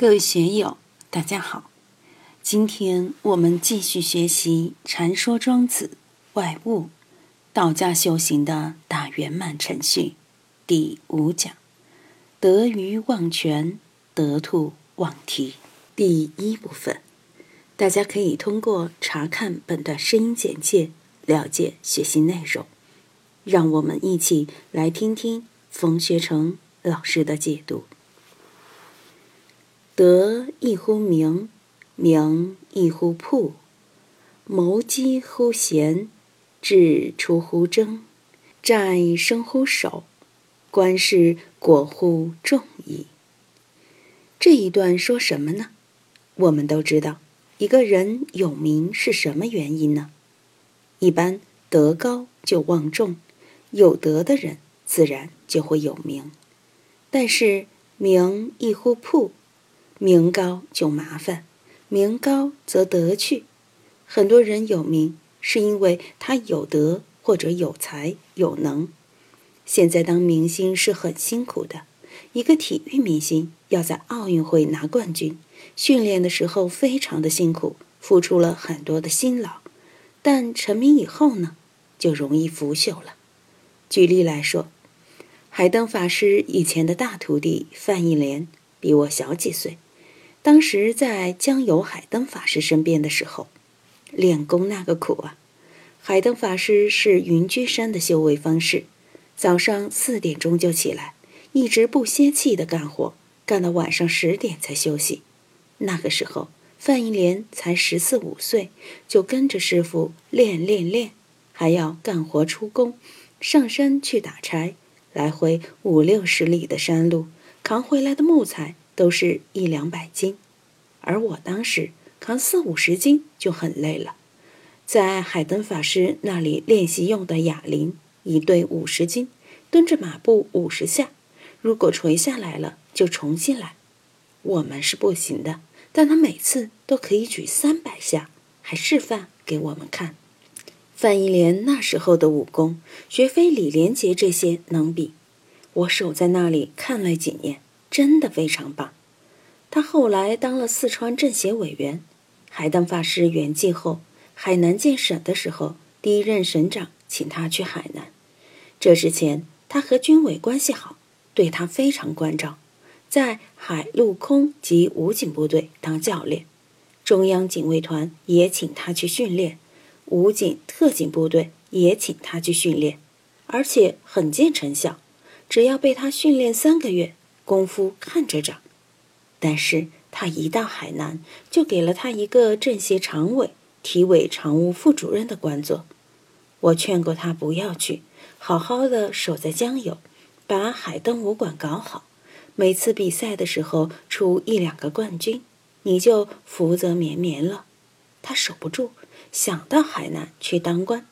各位学友，大家好！今天我们继续学习《禅说庄子外物》，道家修行的大圆满程序第五讲：得鱼忘全，得兔忘蹄。第一部分，大家可以通过查看本段声音简介了解学习内容。让我们一起来听听冯学成老师的解读。德亦乎名，名亦乎朴。谋机乎贤，智出乎争，战生乎守，观世果乎众矣。这一段说什么呢？我们都知道，一个人有名是什么原因呢？一般德高就望重，有德的人自然就会有名。但是名亦乎朴。名高就麻烦，名高则德去。很多人有名，是因为他有德或者有才有能。现在当明星是很辛苦的，一个体育明星要在奥运会拿冠军，训练的时候非常的辛苦，付出了很多的辛劳。但成名以后呢，就容易腐朽了。举例来说，海灯法师以前的大徒弟范忆莲比我小几岁。当时在江油海灯法师身边的时候，练功那个苦啊！海灯法师是云居山的修为方式，早上四点钟就起来，一直不歇气的干活，干到晚上十点才休息。那个时候，范一莲才十四五岁，就跟着师傅练练练，还要干活出工，上山去打柴，来回五六十里的山路，扛回来的木材。都是一两百斤，而我当时扛四五十斤就很累了。在海灯法师那里练习用的哑铃，一对五十斤，蹲着马步五十下，如果垂下来了就重新来。我们是不行的，但他每次都可以举三百下，还示范给我们看。范一莲那时候的武功，绝非李连杰这些能比。我守在那里看了几年。真的非常棒。他后来当了四川政协委员，海灯法师圆寂后，海南建省的时候，第一任省长请他去海南。这之前，他和军委关系好，对他非常关照，在海陆空及武警部队当教练，中央警卫团也请他去训练，武警特警部队也请他去训练，而且很见成效，只要被他训练三个月。功夫看着长，但是他一到海南，就给了他一个政协常委、体委常务副主任的官做。我劝过他不要去，好好的守在江油，把海灯武馆搞好。每次比赛的时候出一两个冠军，你就福泽绵绵了。他守不住，想到海南去当官。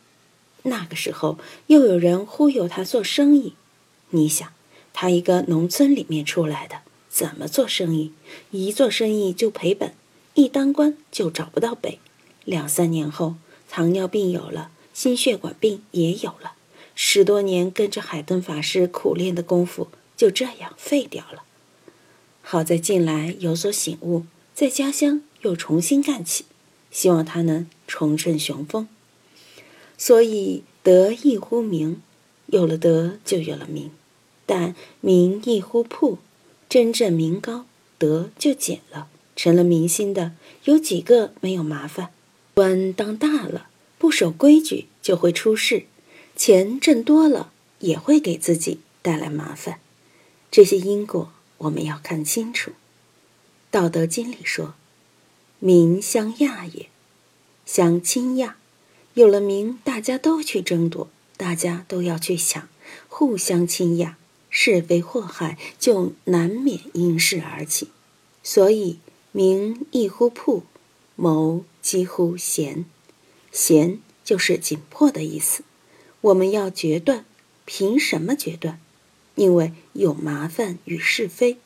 那个时候又有人忽悠他做生意，你想？他一个农村里面出来的，怎么做生意？一做生意就赔本，一当官就找不到北。两三年后，糖尿病有了，心血管病也有了。十多年跟着海灯法师苦练的功夫就这样废掉了。好在近来有所醒悟，在家乡又重新干起，希望他能重振雄风。所以德亦乎名，有了德就有了名。但名亦乎朴，真正名高德就减了，成了明星的有几个没有麻烦？官当大了，不守规矩就会出事；钱挣多了也会给自己带来麻烦。这些因果我们要看清楚。《道德经》里说：“名相亚也，相亲亚。”有了名，大家都去争夺，大家都要去抢，互相倾轧。是非祸害就难免因事而起，所以名亦乎朴，谋几乎贤。贤就是紧迫的意思。我们要决断，凭什么决断？因为有麻烦与是非，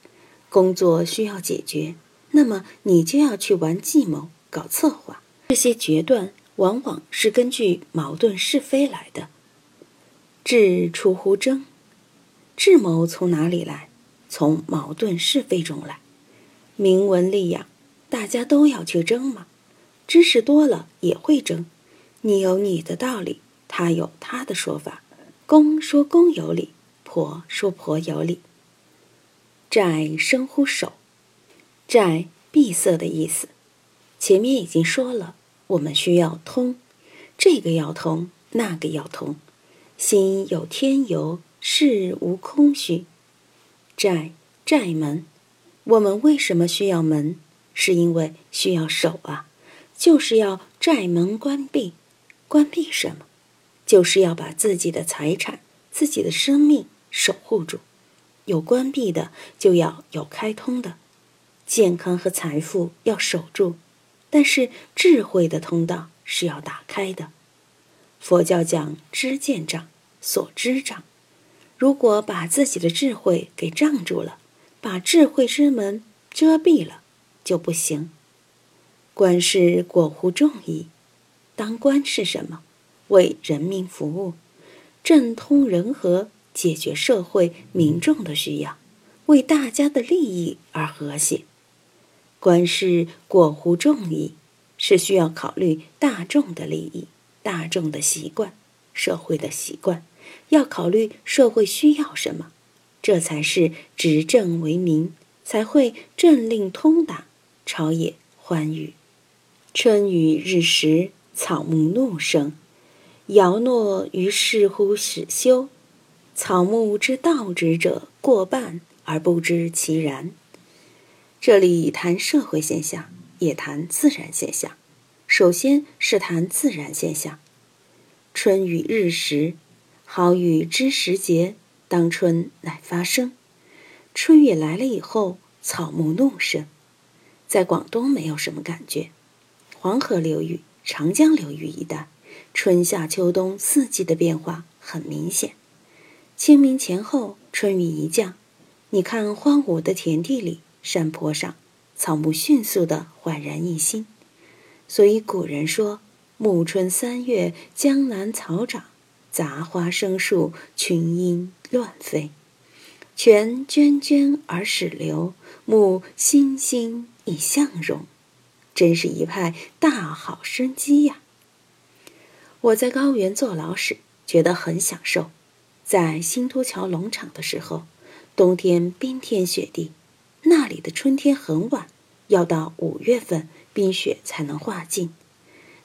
工作需要解决，那么你就要去玩计谋、搞策划。这些决断往往是根据矛盾是非来的。智出乎争。智谋从哪里来？从矛盾是非中来。明文立养，大家都要去争嘛。知识多了也会争，你有你的道理，他有他的说法。公说公有理，婆说婆有理。债生乎守，债闭塞的意思。前面已经说了，我们需要通，这个要通，那个要通。心有天游，事无空虚。债债门，我们为什么需要门？是因为需要守啊。就是要寨门关闭，关闭什么？就是要把自己的财产、自己的生命守护住。有关闭的，就要有开通的。健康和财富要守住，但是智慧的通道是要打开的。佛教讲知见障，所知障。如果把自己的智慧给障住了，把智慧之门遮蔽了，就不行。官是果乎众矣。当官是什么？为人民服务，政通人和，解决社会民众的需要，为大家的利益而和谐。官是果乎众矣，是需要考虑大众的利益、大众的习惯、社会的习惯，要考虑社会需要什么，这才是执政为民，才会政令通达，朝野欢愉。春雨日时，草木怒生。尧诺于是乎始修。草木之道之者过半而不知其然。这里谈社会现象，也谈自然现象。首先是谈自然现象。春雨日时，好雨知时节，当春乃发生。春雨来了以后，草木怒生。在广东没有什么感觉。黄河流域、长江流域一带，春夏秋冬四季的变化很明显。清明前后，春雨一降，你看荒芜的田地里、山坡上，草木迅速的焕然一新。所以古人说：“暮春三月，江南草长，杂花生树，群莺乱飞。泉涓涓而始流，木欣欣以向荣。”真是一派大好生机呀！我在高原坐牢时觉得很享受，在新都桥农场的时候，冬天冰天雪地，那里的春天很晚，要到五月份冰雪才能化尽。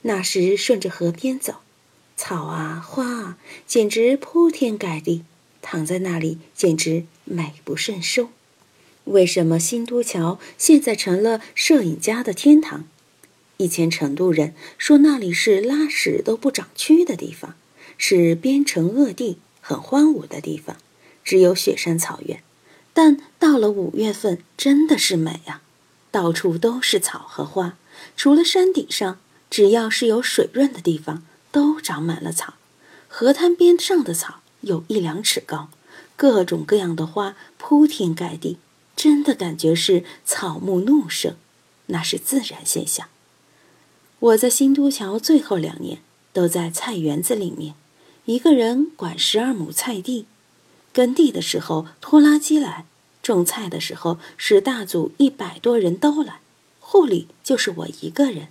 那时顺着河边走，草啊花啊，简直铺天盖地，躺在那里简直美不胜收。为什么新都桥现在成了摄影家的天堂？以前成都人说那里是拉屎都不长蛆的地方，是边城恶地，很荒芜的地方，只有雪山草原。但到了五月份，真的是美啊！到处都是草和花，除了山顶上，只要是有水润的地方，都长满了草。河滩边上的草有一两尺高，各种各样的花铺天盖地。真的感觉是草木怒生，那是自然现象。我在新都桥最后两年都在菜园子里面，一个人管十二亩菜地。耕地的时候拖拉机来，种菜的时候是大组一百多人都来，护理就是我一个人。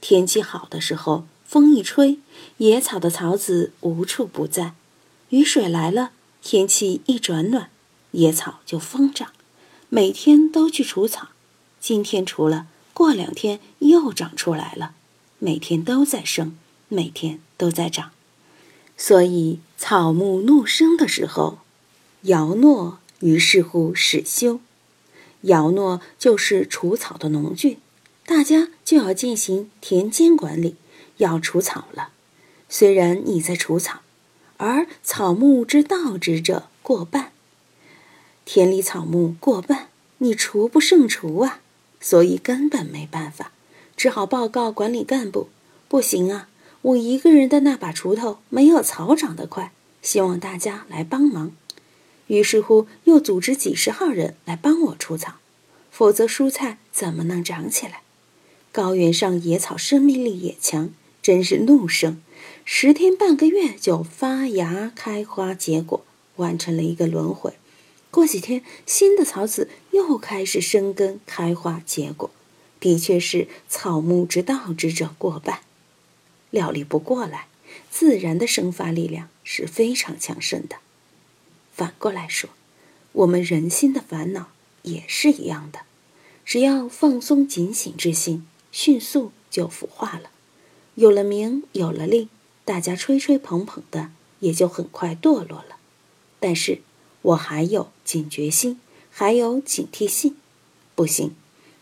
天气好的时候，风一吹，野草的草籽无处不在；雨水来了，天气一转暖，野草就疯长。每天都去除草，今天除了，过两天又长出来了。每天都在生，每天都在长。所以草木怒生的时候，尧诺于是乎始修。尧诺就是除草的农具，大家就要进行田间管理，要除草了。虽然你在除草，而草木之道之者过半。田里草木过半，你除不胜除啊，所以根本没办法，只好报告管理干部，不行啊，我一个人的那把锄头没有草长得快，希望大家来帮忙。于是乎，又组织几十号人来帮我除草，否则蔬菜怎么能长起来？高原上野草生命力也强，真是怒生，十天半个月就发芽、开花、结果，完成了一个轮回。过几天，新的草籽又开始生根、开花、结果，的确是草木之道之者过半。料理不过来，自然的生发力量是非常强盛的。反过来说，我们人心的烦恼也是一样的，只要放松警醒之心，迅速就腐化了。有了名，有了利，大家吹吹捧捧的，也就很快堕落了。但是我还有警觉心，还有警惕性，不行，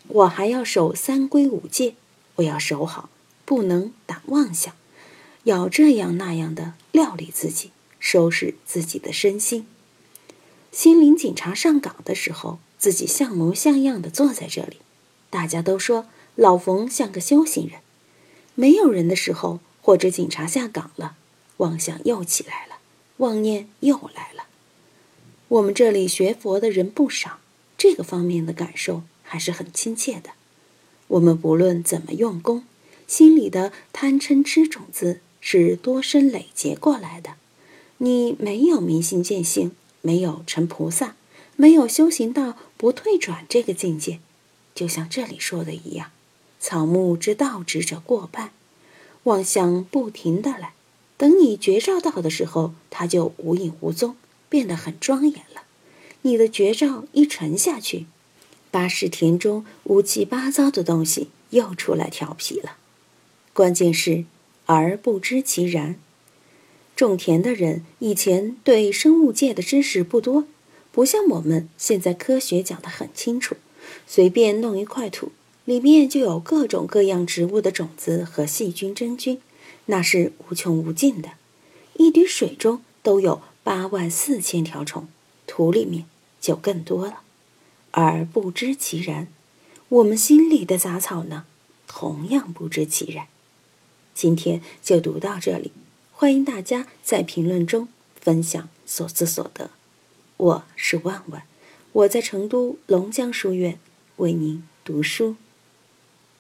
我还要守三规五戒，我要守好，不能打妄想，要这样那样的料理自己，收拾自己的身心。心灵警察上岗的时候，自己像模像样的坐在这里，大家都说老冯像个修行人。没有人的时候，或者警察下岗了，妄想又起来了，妄念又来了。我们这里学佛的人不少，这个方面的感受还是很亲切的。我们不论怎么用功，心里的贪嗔痴种子是多生累劫过来的。你没有明心见性。没有成菩萨，没有修行到不退转这个境界，就像这里说的一样，草木之道之者过半，妄想不停的来，等你觉照到的时候，它就无影无踪，变得很庄严了。你的觉照一沉下去，八十田中乌七八糟的东西又出来调皮了。关键是而不知其然。种田的人以前对生物界的知识不多，不像我们现在科学讲得很清楚。随便弄一块土，里面就有各种各样植物的种子和细菌、真菌，那是无穷无尽的。一滴水中都有八万四千条虫，土里面就更多了。而不知其然，我们心里的杂草呢，同样不知其然。今天就读到这里。欢迎大家在评论中分享所思所得。我是万万，我在成都龙江书院为您读书。